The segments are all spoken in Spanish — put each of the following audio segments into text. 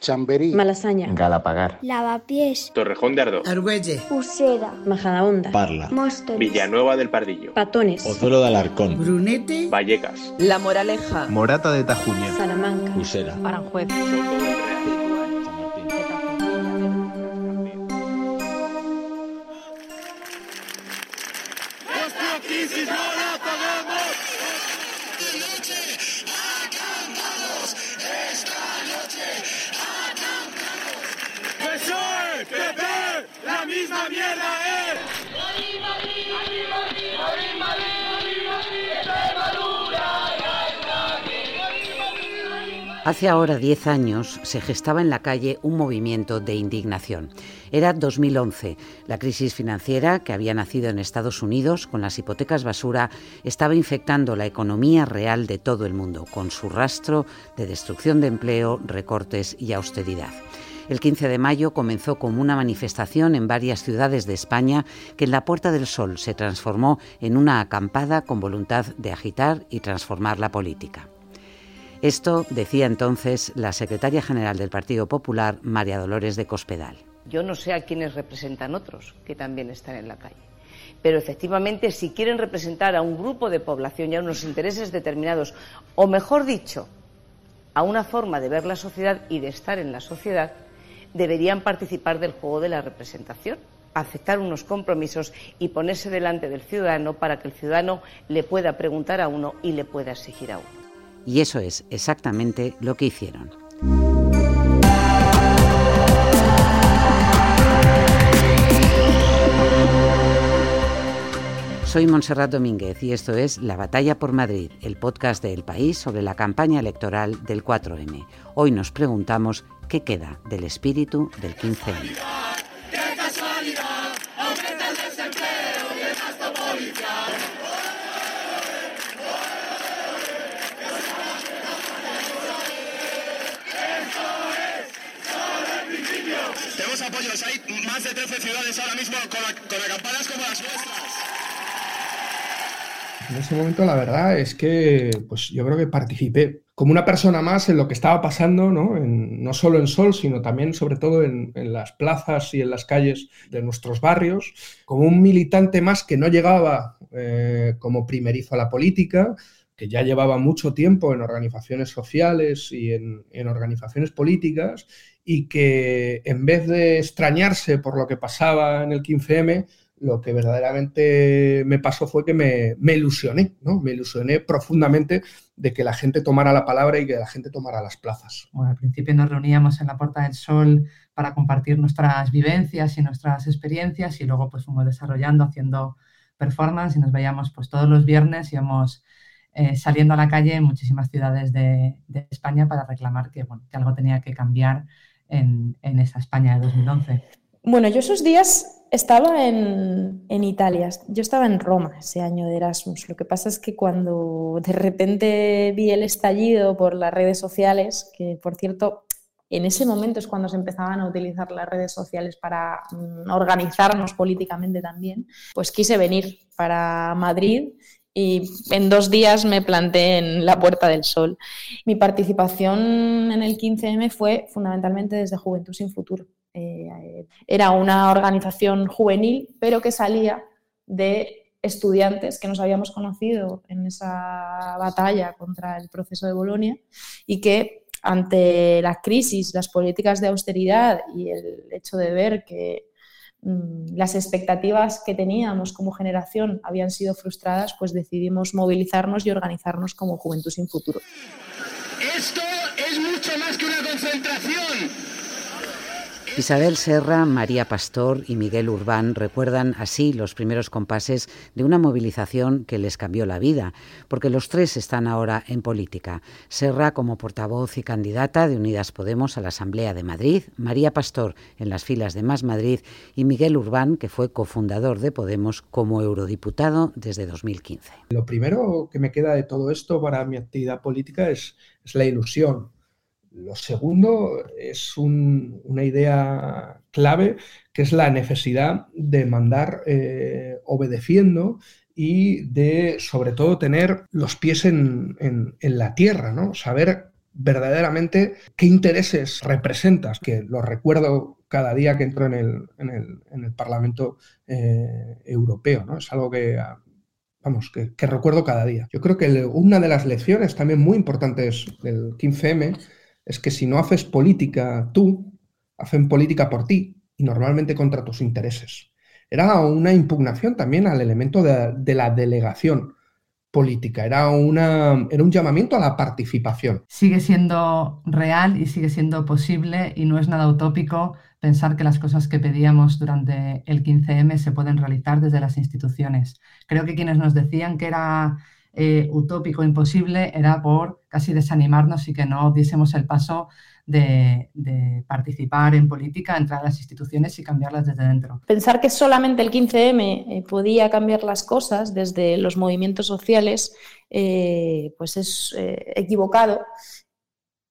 Chamberí, Malasaña, Galapagar, Lavapiés, Torrejón de Ardoz, Argüelle, Usera, Majadahonda, Parla, Móstoles, Villanueva del Pardillo, Patones, Pozuelo de Alarcón, Brunete, Vallecas, La Moraleja, Morata de Tajuña, Salamanca, Usera, Aranjuez. Soto del Real. Hace ahora 10 años se gestaba en la calle un movimiento de indignación. Era 2011. La crisis financiera que había nacido en Estados Unidos con las hipotecas basura estaba infectando la economía real de todo el mundo, con su rastro de destrucción de empleo, recortes y austeridad. El 15 de mayo comenzó como una manifestación en varias ciudades de España que en la Puerta del Sol se transformó en una acampada con voluntad de agitar y transformar la política. Esto decía entonces la secretaria general del Partido Popular, María Dolores de Cospedal. Yo no sé a quiénes representan otros que también están en la calle. Pero efectivamente, si quieren representar a un grupo de población y a unos intereses determinados, o mejor dicho, a una forma de ver la sociedad y de estar en la sociedad, deberían participar del juego de la representación, aceptar unos compromisos y ponerse delante del ciudadano para que el ciudadano le pueda preguntar a uno y le pueda exigir a uno. Y eso es exactamente lo que hicieron. Soy Montserrat Domínguez y esto es La Batalla por Madrid, el podcast de El País sobre la campaña electoral del 4M. Hoy nos preguntamos qué queda del espíritu del 15M. Tenemos apoyos, hay más de 13 ciudades ahora mismo con, con campanas como las nuestras. En ese momento la verdad es que pues yo creo que participé como una persona más en lo que estaba pasando, ¿no? En- no solo en Sol, sino también sobre todo en, las plazas y en las calles de nuestros barrios, como un militante más que no llegaba eh, como primerizo a la política, que ya llevaba mucho tiempo en organizaciones sociales y en, en organizaciones políticas y que en vez de extrañarse por lo que pasaba en el 15M, lo que verdaderamente me pasó fue que me, me ilusioné, ¿no? Me ilusioné profundamente de que la gente tomara la palabra y que la gente tomara las plazas. Bueno, al principio nos reuníamos en la Puerta del Sol para compartir nuestras vivencias y nuestras experiencias y luego pues fuimos desarrollando, haciendo performance y nos veíamos pues todos los viernes íbamos eh, saliendo a la calle en muchísimas ciudades de, de España para reclamar que, bueno, que algo tenía que cambiar en, en esa España de 2011. Bueno, yo esos días estaba en, Italia, yo estaba en Roma ese año de Erasmus. Lo que pasa es que cuando de repente vi el estallido por las redes sociales, que por cierto, en ese momento es cuando se empezaban a utilizar las redes sociales para mm, organizarnos políticamente también, pues quise venir para Madrid y en dos días me planté en la Puerta del Sol. Mi participación en el 15M fue fundamentalmente desde Juventud sin Futuro. Eh, era una organización juvenil, pero que salía de estudiantes que nos habíamos conocido en esa batalla contra el proceso de Bolonia y que ante la crisis, las políticas de austeridad y el hecho de ver que mm, las expectativas que teníamos como generación habían sido frustradas, pues decidimos movilizarnos y organizarnos como Juventud sin Futuro. Esto es mucho más que una concentración. Isabel Serra, María Pastor y Miguel Urbán recuerdan así los primeros compases de una movilización que les cambió la vida, porque los tres están ahora en política. Serra como portavoz y candidata de Unidas Podemos a la Asamblea de Madrid, María Pastor en las filas de Más Madrid y Miguel Urbán, que fue cofundador de Podemos como eurodiputado desde 2015. Lo primero que me queda de todo esto para mi actividad política es, es la ilusión. Lo segundo es un, una idea clave, que es la necesidad de mandar eh, obedeciendo y de, sobre todo, tener los pies en, en, en la tierra, ¿no? Saber verdaderamente qué intereses representas, que lo recuerdo cada día que entro en el, en el, Parlamento eh, Europeo, ¿no? Es algo que, vamos, que, recuerdo cada día. Yo creo que una de las lecciones también muy importantes del 15M es que si no haces política tú, hacen política por ti y normalmente contra tus intereses. Era una impugnación también al elemento de la delegación política, era, una, era un llamamiento a la participación. Sigue siendo real y sigue siendo posible y no es nada utópico pensar que las cosas que pedíamos durante el 15M se pueden realizar desde las instituciones. Creo que quienes nos decían que era eh, utópico, imposible, era por casi desanimarnos y que no diésemos el paso de, participar en política, entrar a las instituciones y cambiarlas desde dentro. Pensar que solamente el 15M eh, podía cambiar las cosas desde los movimientos sociales, eh, pues es eh, equivocado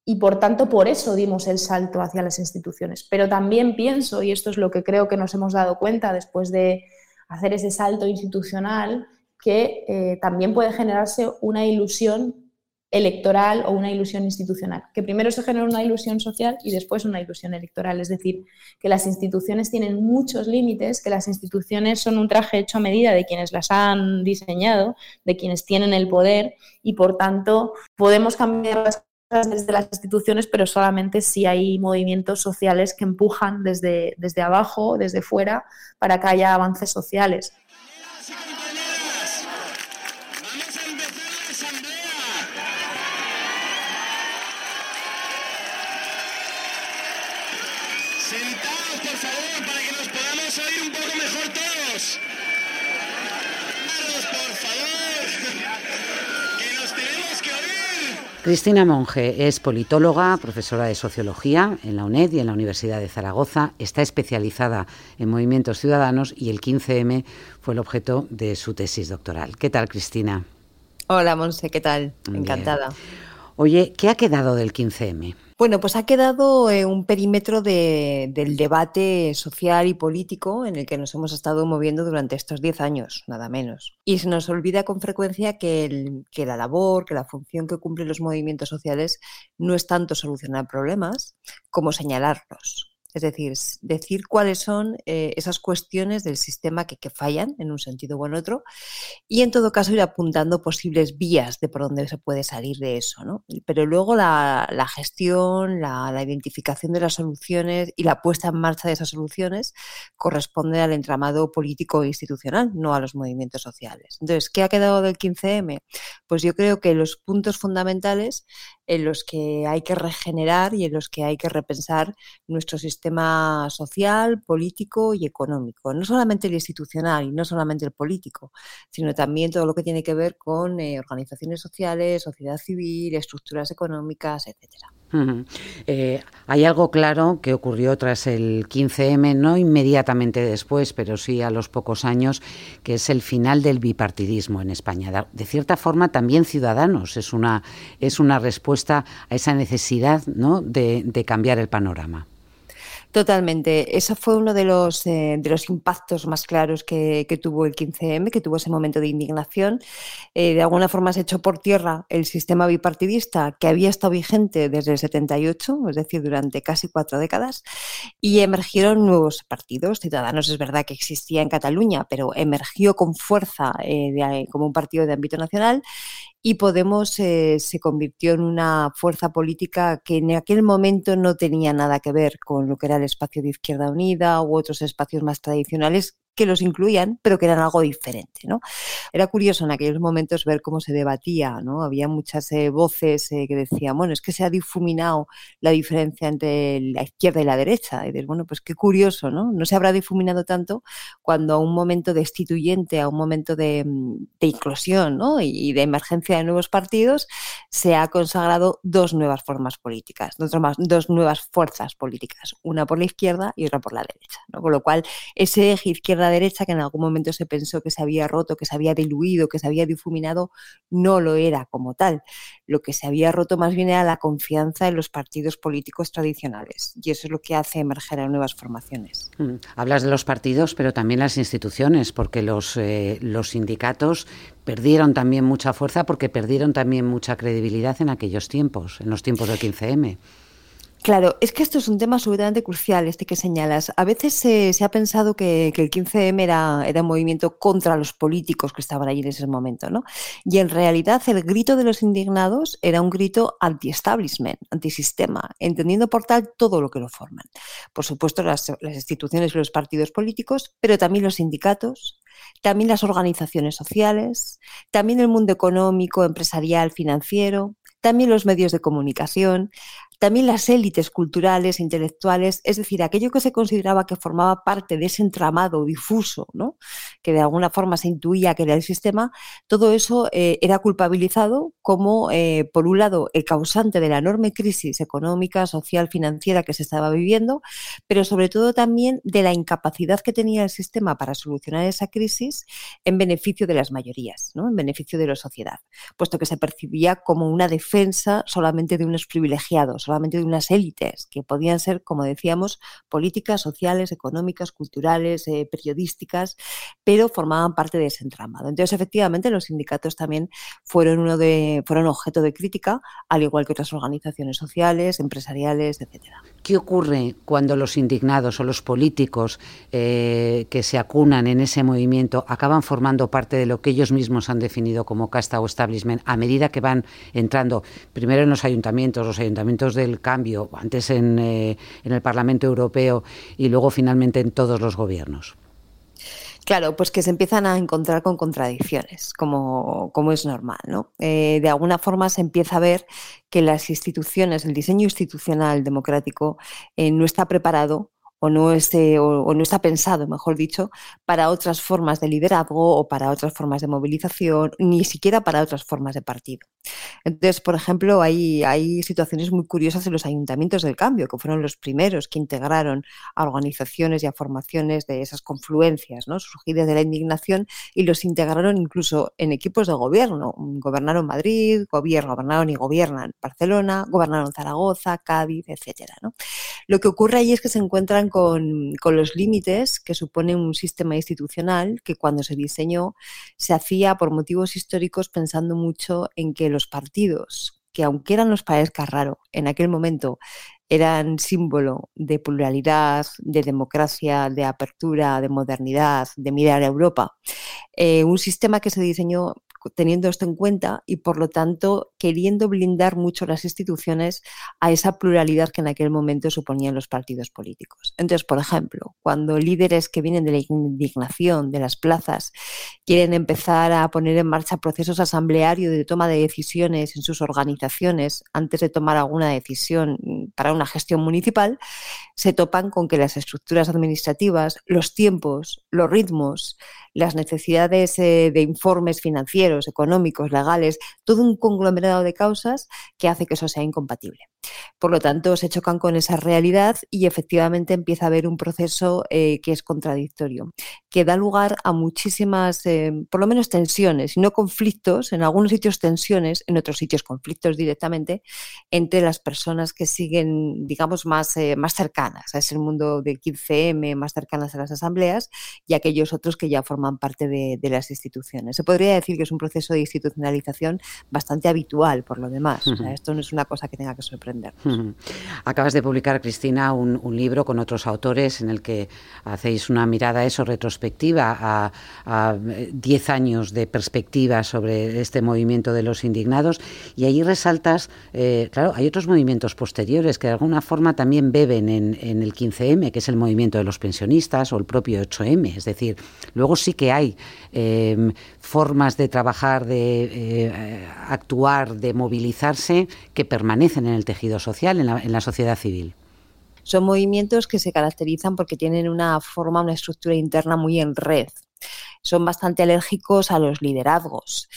y por tanto por eso dimos el salto hacia las instituciones. Pero también pienso, y esto es lo que creo que nos hemos dado cuenta después de hacer ese salto institucional, que también puede generarse una ilusión electoral o una ilusión institucional, que primero se genera una ilusión social y después una ilusión electoral, es decir, que las instituciones tienen muchos límites, que las instituciones son un traje hecho a medida de quienes las han diseñado, de quienes tienen el poder y por tanto podemos cambiar las cosas desde las instituciones, pero solamente si hay movimientos sociales que empujan desde, desde abajo, desde fuera, para que haya avances sociales. Cristina Monge es politóloga, profesora de sociología en la UNED y en la Universidad de Zaragoza. Está especializada en movimientos ciudadanos y el 15M fue el objeto de su tesis doctoral. ¿Qué tal, Cristina? Hola, Monse, ¿qué tal? Encantada. Oye, ¿qué ha quedado del 15M? Bueno, pues ha quedado eh, un perímetro del debate social y político en el que nos hemos estado moviendo durante estos 10 años, nada menos. Y se nos olvida con frecuencia que la labor, que la función que cumplen los movimientos sociales no es tanto solucionar problemas como señalarlos. Es decir, decir cuáles son eh, esas cuestiones del sistema que, fallan en un sentido u en otro y en todo caso ir apuntando posibles vías de por dónde se puede salir de eso. ¿no? Pero luego la, gestión, la, identificación de las soluciones y la puesta en marcha de esas soluciones corresponde al entramado político e institucional, no a los movimientos sociales. Entonces, ¿qué ha quedado del 15M? Pues yo creo que los puntos fundamentales en los que hay que regenerar y en los que hay que repensar nuestro sistema social, político y económico. No solamente el institucional y no solamente el político, sino también todo lo que tiene que ver con eh, organizaciones sociales, sociedad civil, estructuras económicas, etcétera. Eh, hay algo claro que ocurrió tras el 15M, no inmediatamente después, pero sí a los pocos años, que es el final del bipartidismo en España. De cierta forma, también Ciudadanos es una, es una respuesta a esa necesidad ¿no? de cambiar el panorama. Totalmente. Eso fue uno de los, eh, de los impactos más claros que, tuvo el 15M, que tuvo ese momento de indignación. Eh, de alguna forma se echó por tierra el sistema bipartidista que había estado vigente desde el 78, es decir, durante casi cuatro décadas, y emergieron nuevos partidos. Ciudadanos es verdad que existía en Cataluña, pero emergió con fuerza eh, como un partido de ámbito nacional y Podemos eh, se convirtió en una fuerza política que en aquel momento no tenía nada que ver con lo que era el espacio de Izquierda Unida u otros espacios más tradicionales que los incluían, pero que eran algo diferente. ¿no? Era curioso en aquellos momentos ver cómo se debatía, ¿no? había muchas eh, voces eh, que decían, bueno, es que se ha difuminado la diferencia entre la izquierda y la derecha. Y dices, bueno, pues qué curioso, ¿no? No se habrá difuminado tanto cuando a un momento destituyente, a un momento de, mm, inclusión ¿no? y de emergencia de nuevos partidos, se ha consagrado dos nuevas formas políticas, dos, dos nuevas fuerzas políticas, una por la izquierda y otra por la derecha. ¿no? Con lo cual, ese eje izquierda derecha, que en algún momento se pensó que se había roto, que se había diluido, que se había difuminado, no lo era como tal. Lo que se había roto más bien era la confianza en los partidos políticos tradicionales. Y eso es lo que hace emerger a nuevas formaciones. Mm. Hablas de los partidos, pero también las instituciones, porque los, eh, los sindicatos perdieron también mucha fuerza porque perdieron también mucha credibilidad en aquellos tiempos, en los tiempos del 15M. Claro, es que esto es un tema absolutamente crucial, este que señalas. A veces se, ha pensado que, el 15M era, era, un movimiento contra los políticos que estaban allí en ese momento, ¿no? Y en realidad el grito de los indignados era un grito anti-establishment, anti-sistema, entendiendo por tal todo lo que lo forman. Por supuesto, las, las instituciones y los partidos políticos, pero también los sindicatos, también las organizaciones sociales, también el mundo económico, empresarial, financiero, también los medios de comunicación, también las élites culturales, intelectuales, es decir, aquello que se consideraba que formaba parte de ese entramado difuso, ¿no? que de alguna forma se intuía que era el sistema, todo eso eh, era culpabilizado como, eh, por un lado, el causante de la enorme crisis económica, social, financiera que se estaba viviendo, pero sobre todo también de la incapacidad que tenía el sistema para solucionar esa crisis en beneficio de las mayorías, en beneficio de la sociedad, puesto que se percibía como una defensa solamente de unos privilegiados solamente de unas élites, que podían ser, como decíamos, políticas, sociales, económicas, culturales, eh, periodísticas, pero formaban parte de ese entramado. Entonces, efectivamente, los sindicatos también fueron, uno de, fueron objeto de crítica, al igual que otras organizaciones sociales, empresariales, etcétera. ¿Qué ocurre cuando los indignados o los políticos eh, que se acunan en ese movimiento acaban formando parte de lo que ellos mismos han definido como casta o establishment a medida que van entrando primero en los ayuntamientos, los ayuntamientos del cambio, antes en, eh, en el Parlamento Europeo y luego finalmente en todos los gobiernos? Claro, pues que se empiezan a encontrar con contradicciones, como, como es normal, ¿no? Eh, de alguna forma se empieza a ver que las instituciones, el diseño institucional democrático eh, no está preparado o no, esté, o, no está pensado, mejor dicho, para otras formas de liderazgo o para otras formas de movilización, ni siquiera para otras formas de partido. Entonces, por ejemplo, hay, hay situaciones muy curiosas en los ayuntamientos del cambio, que fueron los primeros que integraron a organizaciones y a formaciones de esas confluencias surgidas de la indignación y los integraron incluso en equipos de gobierno. Gobernaron Madrid, gobierno, gobernaron y gobiernan Barcelona, gobernaron Zaragoza, Cádiz. ¿no? Lo que ocurre ahí es que se encuentran con, los límites que supone un sistema institucional que cuando se diseñó se hacía por motivos históricos pensando mucho en que los partidos, que aunque eran los parezca raro, en aquel momento eran símbolo de pluralidad, de democracia, de apertura, de modernidad, de mirar a Europa. Eh, un sistema que se diseñó teniendo esto en cuenta y por lo tanto queriendo blindar mucho las instituciones a esa pluralidad que en aquel momento suponían los partidos políticos. Entonces, por ejemplo, cuando líderes que vienen de la indignación de las plazas quieren empezar a poner en marcha procesos asamblearios de toma de decisiones en sus organizaciones antes de tomar alguna decisión para una gestión municipal, se topan con que las estructuras administrativas, los tiempos, los ritmos, las necesidades eh, de informes financieros, económicos, legales, todo un conglomerado de causas que hace que eso sea incompatible. Por lo tanto, se chocan con esa realidad y efectivamente empieza a haber un proceso eh, que es contradictorio, que da lugar a muchísimas, eh, por lo menos tensiones, y no conflictos, en algunos sitios tensiones, en otros sitios conflictos directamente, entre las personas que siguen, digamos, más, eh, más cercanas a ese mundo del 15M, más cercanas a las asambleas, y aquellos otros que ya forman parte de, las instituciones. Se podría decir que es un proceso de institucionalización bastante habitual, por lo demás. esto no es una cosa que tenga que sorprender. Acabas de publicar, Cristina, un, libro con otros autores en el que hacéis una mirada eso retrospectiva a 10 años de perspectiva sobre este movimiento de los indignados. Y ahí resaltas, eh, claro, hay otros movimientos posteriores que de alguna forma también beben en, el 15M, que es el movimiento de los pensionistas o el propio 8M. Es decir, luego sí que hay em, formas de trabajar, de eh, actuar, de movilizarse que permanecen en el tejido social, en la, sociedad civil? Son movimientos que se caracterizan porque tienen una forma, una estructura interna muy en red. Son bastante alérgicos a los liderazgos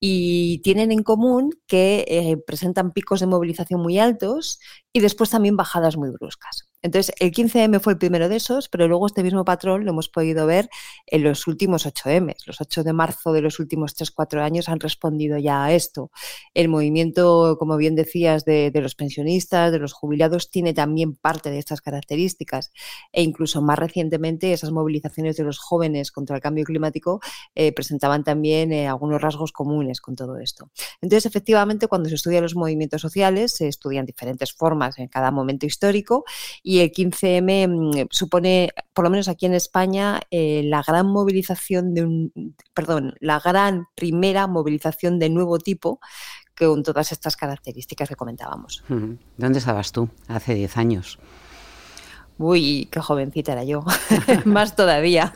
y tienen en común que eh, presentan picos de movilización muy altos y después también bajadas muy bruscas. Entonces, el 15M fue el primero de esos, pero luego este mismo patrón lo hemos podido ver en los últimos 8M. Los 8 de marzo de los últimos 3-4 años han respondido ya a esto. El movimiento, como bien decías, de, los pensionistas, de los jubilados, tiene también parte de estas características. E incluso más recientemente, esas movilizaciones de los jóvenes contra el cambio climático eh, presentaban también eh, algunos rasgos comunes con todo esto. Entonces, efectivamente, cuando se estudian los movimientos sociales, se estudian diferentes formas en cada momento histórico y el 15M mm, supone, por lo menos aquí en España, eh, la gran movilización de un, perdón, la gran primera movilización de nuevo tipo con todas estas características que comentábamos. ¿Dónde estabas tú hace 10 años? Uy, qué jovencita era yo, más todavía.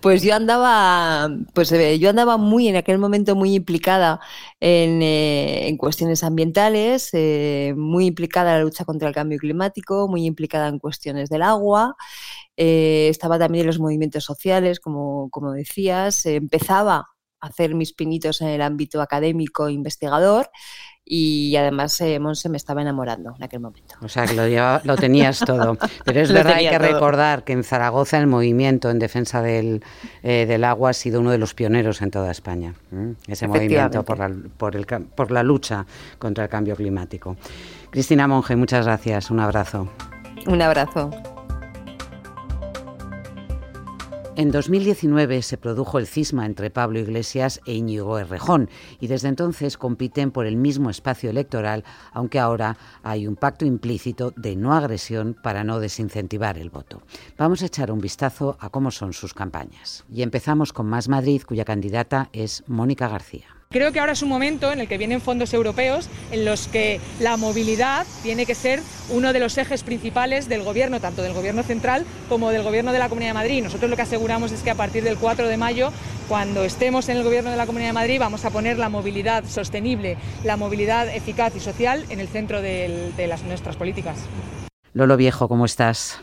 pues yo andaba, pues eh, yo andaba muy en aquel momento muy implicada en, eh, cuestiones ambientales, eh, muy implicada en la lucha contra el cambio climático, muy implicada en cuestiones del agua. estaba también en los movimientos sociales, como, como decías. empezaba hacer mis pinitos en el ámbito académico e investigador y además eh, Monse me estaba enamorando en aquel momento. O sea, que lo, lo tenías todo. Pero es verdad, hay que recordar que en Zaragoza el movimiento en defensa del, eh, del agua ha sido uno de los pioneros en toda España. Ese movimiento por la, por, el, por la lucha contra el cambio climático. Cristina Monge, muchas gracias. Un abrazo. Un abrazo. En 2019 se produjo el cisma entre Pablo Iglesias e Íñigo Errejón y desde entonces compiten por el mismo espacio electoral, aunque ahora hay un pacto implícito de no agresión para no desincentivar el voto. Vamos a echar un vistazo a cómo son sus campañas. Y empezamos con Más Madrid, cuya candidata es Mónica García. Creo que ahora es un momento en el que vienen fondos europeos en los que la movilidad tiene que ser uno de los ejes principales del gobierno, tanto del gobierno central como del gobierno de la Comunidad de Madrid. Nosotros lo que aseguramos es que a partir del 4 de mayo, cuando estemos en el gobierno de la Comunidad de Madrid, vamos a poner la movilidad sostenible, la movilidad eficaz y social en el centro de, las, nuestras políticas. Lolo Viejo, ¿cómo estás?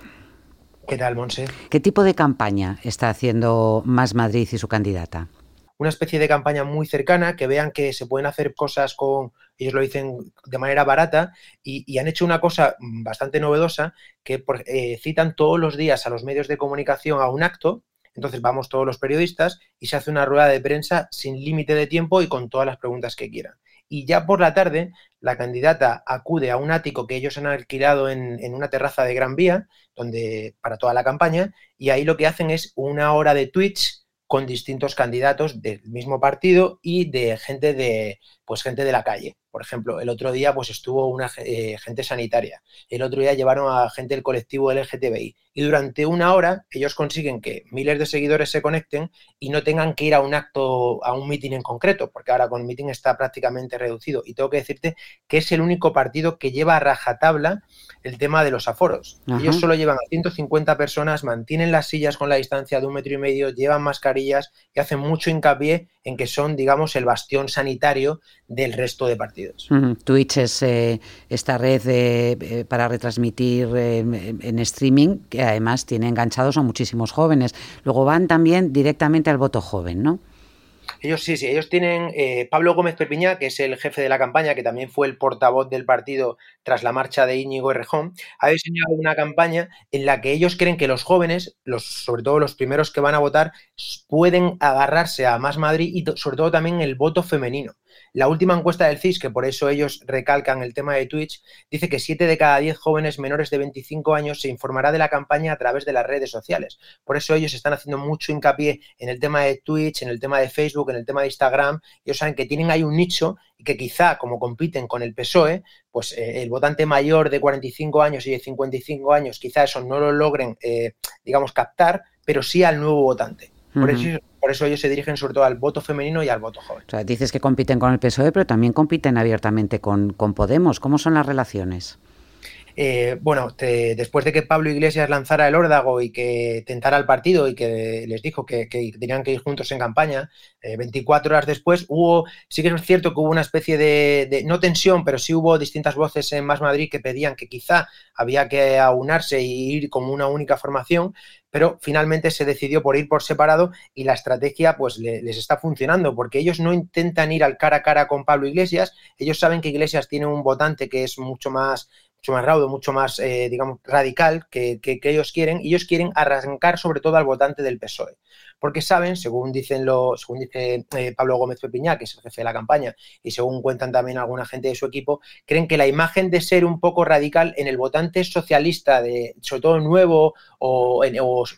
¿Qué tal, Monse? ¿Qué tipo de campaña está haciendo Más Madrid y su candidata? Una especie de campaña muy cercana, que vean que se pueden hacer cosas con, ellos lo dicen de manera barata, y, han hecho una cosa bastante novedosa, que eh, citan todos los días a los medios de comunicación a un acto, entonces vamos todos los periodistas y se hace una rueda de prensa sin límite de tiempo y con todas las preguntas que quieran. Y ya por la tarde, la candidata acude a un ático que ellos han alquilado en, en, una terraza de Gran Vía, donde, para toda la campaña, y ahí lo que hacen es una hora de Twitch con distintos candidatos del mismo partido y de gente de, pues gente de la calle. Por ejemplo, el otro día pues estuvo una eh, gente sanitaria, el otro día llevaron a gente del colectivo LGTBI y durante una hora ellos consiguen que miles de seguidores se conecten y no tengan que ir a un acto, a un mitin en concreto, porque ahora con el mitin está prácticamente reducido y tengo que decirte que es el único partido que lleva a rajatabla el tema de los aforos. Ellos solo llevan a 150 personas, mantienen las sillas con la distancia de un metro y medio, llevan mascarillas y hacen mucho hincapié en que son, digamos, el bastión sanitario del resto de partidos. Twitch es eh, esta red eh, para retransmitir eh, en streaming que además tiene enganchados a muchísimos jóvenes. Luego van también directamente al voto joven, ¿no? Ellos sí, sí, ellos tienen Pablo Gómez Perpiñá, que es el jefe de la campaña, que también fue el portavoz del partido tras la marcha de Íñigo Errejón, ha diseñado una campaña en la que ellos creen que los jóvenes, los, sobre todo los primeros que van a votar, pueden agarrarse a Más Madrid y sobre todo también el voto femenino. La última encuesta del CIS, que por eso ellos recalcan el tema de Twitch, dice que 7 de cada 10 jóvenes menores de 25 años se informará de la campaña a través de las redes sociales. Por eso ellos están haciendo mucho hincapié en el tema de Twitch, en el tema de Facebook, en el tema de Instagram. Ellos saben que tienen ahí un nicho y que quizá, como compiten con el PSOE, pues eh, el votante mayor de 45 años y de 55 años, quizá eso no lo logren, eh, digamos, captar, pero sí al nuevo votante. Por, eso, por eso ellos se dirigen sobre todo al voto femenino y al voto joven. O sea, dices que compiten con el PSOE, pero también compiten abiertamente con, con Podemos. ¿Cómo son las relaciones? Eh, bueno, después de que Pablo Iglesias lanzara el órdago y que tentara al partido y que les dijo que, tenían que ir juntos en campaña, 24 eh, horas después hubo, sí que es cierto que hubo una especie de, no tensión, pero sí hubo distintas voces en Más Madrid que pedían que quizá había que aunarse y ir como una única formación, pero finalmente se decidió por ir por separado y la estrategia pues les está funcionando porque ellos no intentan ir al cara a cara con Pablo Iglesias, ellos saben que Iglesias tiene un votante que es mucho más mucho más raudo, mucho más, eh, digamos, radical que, que, ellos quieren, y ellos quieren arrancar sobre todo al votante del PSOE porque saben, según dicen lo, según dice eh, Pablo Gómez Pepiñá, que es el jefe de la campaña, y según cuentan también alguna gente de su equipo, creen que la imagen de ser un poco radical en el votante socialista, de, sobre todo nuevo o,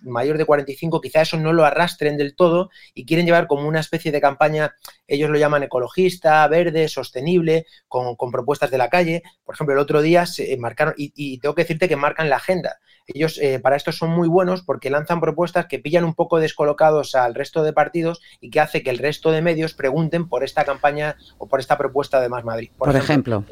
mayor de 45, quizá eso no lo arrastren del todo y quieren llevar como una especie de campaña, ellos lo llaman ecologista, verde, sostenible, con, propuestas de la calle. Por ejemplo, el otro día se marcaron, y, y tengo que decirte que marcan la agenda. Ellos eh, para esto son muy buenos porque lanzan propuestas que pillan un poco descolocados al resto de partidos y que hace que el resto de medios pregunten por esta campaña o por esta propuesta de Más Madrid. Por, ejemplo.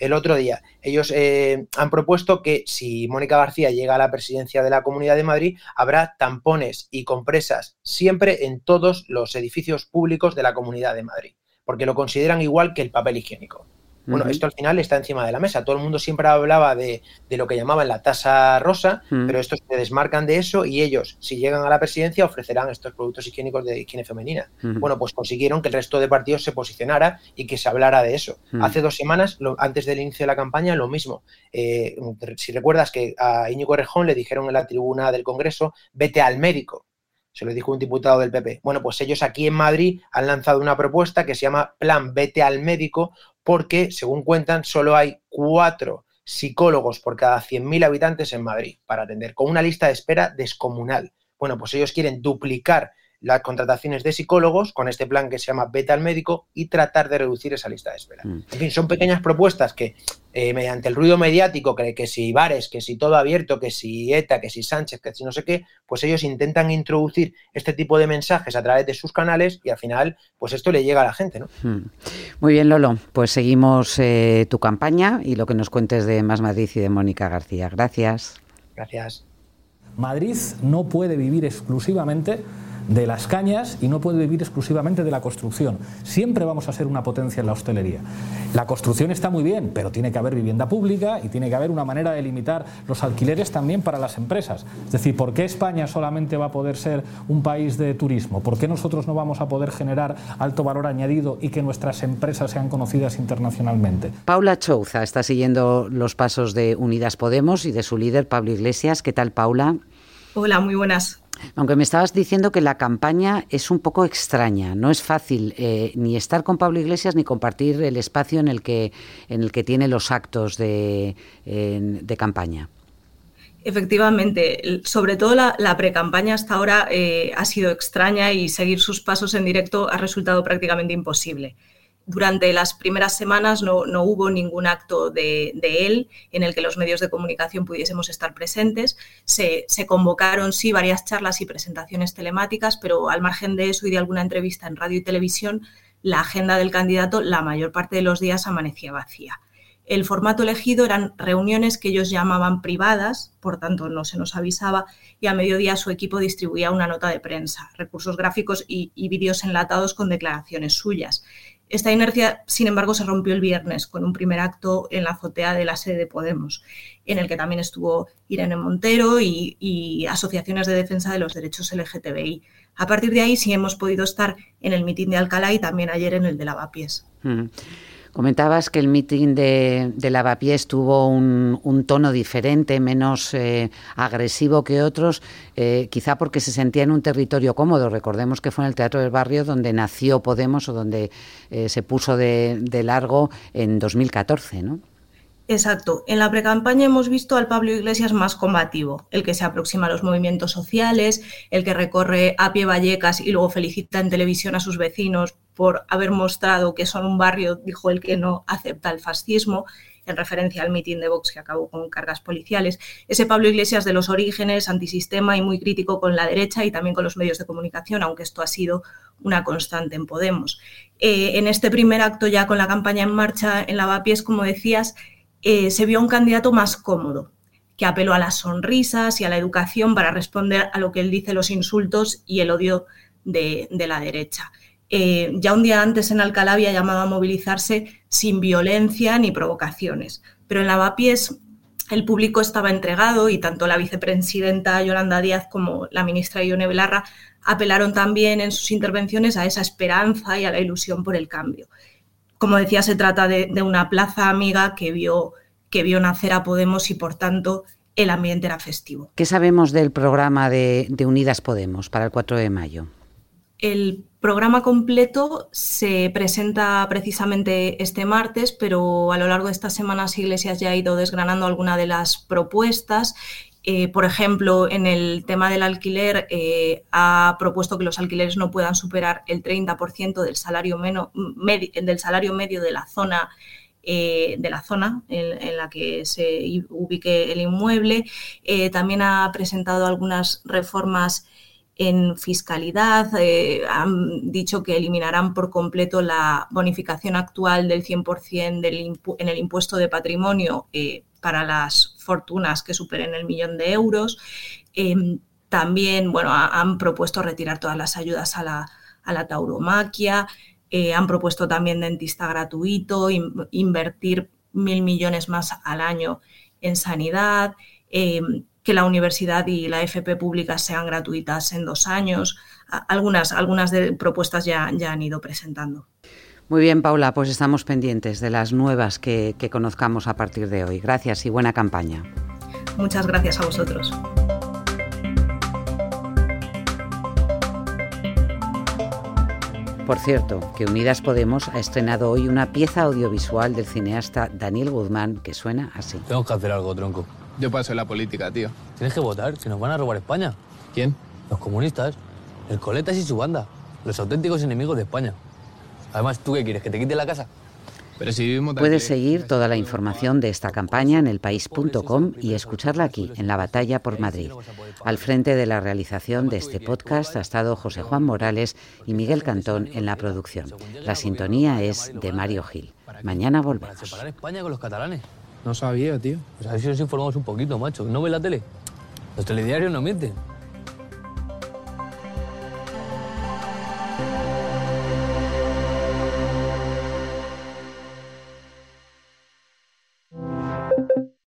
El, otro día, ellos eh, han propuesto que si Mónica García llega a la presidencia de la Comunidad de Madrid, habrá tampones y compresas siempre en todos los edificios públicos de la Comunidad de Madrid, porque lo consideran igual que el papel higiénico. Bueno, esto al final está encima de la mesa. Todo el mundo siempre hablaba de, lo que llamaban la tasa rosa, pero estos se desmarcan de eso y ellos, si llegan a la presidencia, ofrecerán estos productos higiénicos de higiene femenina. Bueno, pues consiguieron que el resto de partidos se posicionara y que se hablara de eso. Hace dos semanas, antes del inicio de la campaña, lo mismo. Eh, si recuerdas que a Íñigo Rejón le dijeron en la tribuna del Congreso, vete al médico se lo dijo un diputado del PP. Bueno, pues ellos aquí en Madrid han lanzado una propuesta que se llama Plan Vete al médico porque, según cuentan, solo hay cuatro psicólogos por cada 100.000 habitantes en Madrid para atender, con una lista de espera descomunal. Bueno, pues ellos quieren duplicar las contrataciones de psicólogos con este plan que se llama Beta al Médico y tratar de reducir esa lista de espera. Mm. En fin, son pequeñas propuestas que eh, mediante el ruido mediático, que, que si bares, que si todo abierto, que si ETA, que si Sánchez, que si no sé qué, pues ellos intentan introducir este tipo de mensajes a través de sus canales y al final, pues esto le llega a la gente, ¿no? Mm. Muy bien, Lolo, pues seguimos eh, tu campaña y lo que nos cuentes de Más Madrid y de Mónica García. Gracias. Gracias. Madrid no puede vivir exclusivamente de las cañas y no puede vivir exclusivamente de la construcción. Siempre vamos a ser una potencia en la hostelería. La construcción está muy bien, pero tiene que haber vivienda pública y tiene que haber una manera de limitar los alquileres también para las empresas. Es decir, ¿por qué España solamente va a poder ser un país de turismo? ¿Por qué nosotros no vamos a poder generar alto valor añadido y que nuestras empresas sean conocidas internacionalmente? Paula Chouza está siguiendo los pasos de Unidas Podemos y de su líder Pablo Iglesias. ¿Qué tal, Paula? Hola, muy buenas. Aunque me estabas diciendo que la campaña es un poco extraña, no es fácil eh, ni estar con Pablo Iglesias ni compartir el espacio en el que, en el que tiene los actos de, campaña. Efectivamente, sobre todo la, la precampaña hasta ahora eh, ha sido extraña y seguir sus pasos en directo ha resultado prácticamente imposible durante las primeras semanas no, hubo ningún acto de, él en el que los medios de comunicación pudiésemos estar presentes. Se, convocaron, sí, varias charlas y presentaciones telemáticas, pero al margen de eso y de alguna entrevista en radio y televisión, la agenda del candidato la mayor parte de los días amanecía vacía. El formato elegido eran reuniones que ellos llamaban privadas, por tanto no se nos avisaba, y a mediodía su equipo distribuía una nota de prensa, recursos gráficos y vídeos enlatados con declaraciones suyas. Esta inercia, sin embargo, se rompió el viernes con un primer acto en la azotea de la sede de Podemos, en el que también estuvo Irene Montero y, asociaciones de defensa de los derechos LGTBI. A partir de ahí sí hemos podido estar en el mitin de Alcalá y también ayer en el de Lavapiés. Mm. Comentabas que el mitin de, Lavapiés tuvo un, tono diferente, menos eh, agresivo que otros, eh, quizá porque se sentía en un territorio cómodo. Recordemos que fue en el Teatro del Barrio donde nació Podemos o donde eh, se puso de, de largo en 2014, ¿no? Exacto. En la precampaña hemos visto al Pablo Iglesias más combativo, el que se aproxima a los movimientos sociales, el que recorre a pie Vallecas y luego felicita en televisión a sus vecinos por haber mostrado que son un barrio, dijo el que no acepta el fascismo, en referencia al mitin de Vox que acabó con cargas policiales. Ese Pablo Iglesias de los orígenes, antisistema y muy crítico con la derecha y también con los medios de comunicación, aunque esto ha sido una constante en Podemos. Eh, en este primer acto ya con la campaña en marcha en Lavapiés, como decías, eh, se vio un candidato más cómodo, que apeló a las sonrisas y a la educación para responder a lo que él dice los insultos y el odio de, la derecha. Eh, ya un día antes en Alcalá había llamado a movilizarse sin violencia ni provocaciones, pero en Lavapiés el público estaba entregado y tanto la vicepresidenta Yolanda Díaz como la ministra Ione Belarra apelaron también en sus intervenciones a esa esperanza y a la ilusión por el cambio como decía, se trata de, una plaza amiga que vio que vio nacer a Podemos y por tanto el ambiente era festivo. ¿Qué sabemos del programa de, de Unidas Podemos para el 4 de mayo? El programa completo se presenta precisamente este martes, pero a lo largo de estas semanas Iglesias ya ha ido desgranando alguna de las propuestas. Eh, por ejemplo, en el tema del alquiler, eh, ha propuesto que los alquileres no puedan superar el 30% del salario, medio de la zona eh, de la zona en, la que se ubique el inmueble. también ha presentado algunas reformas en fiscalidad. Eh, han dicho que eliminarán por completo la bonificación actual del 100% del en el impuesto de patrimonio eh, para las fortunas que superen el millón de euros. Em, también bueno, han propuesto retirar todas las ayudas a la, tauromaquia. Eh, han propuesto también dentista gratuito, invertir mil millones más al año en sanidad. Que la universidad y la FP pública sean gratuitas en dos años. Algunas, algunas de propuestas ya, ya han ido presentando. Muy bien, Paula, pues estamos pendientes de las nuevas que, que conozcamos a partir de hoy. Gracias y buena campaña. Muchas gracias a vosotros. Por cierto, que Unidas Podemos ha estrenado hoy una pieza audiovisual del cineasta Daniel Guzmán que suena así. Tengo que hacer algo, tronco. Yo paso en la política, tío. Tienes que votar, si nos van a robar España. ¿Quién? Los comunistas. El Coletas y su banda. Los auténticos enemigos de España. Además, ¿tú qué quieres? ¿Que te quite la casa? Pero si Puedes seguir toda la información de esta campaña en elpaís.com y escucharla aquí, en la batalla por Madrid. Al frente de la realización de este podcast ha estado José Juan Morales y Miguel Cantón en la producción. La sintonía es de Mario Gil. Mañana volvemos. separar España con los catalanes. No sabía, tío. Pues a ver si nos informamos un poquito, macho. ¿No ve la tele? Los telediarios no mienten.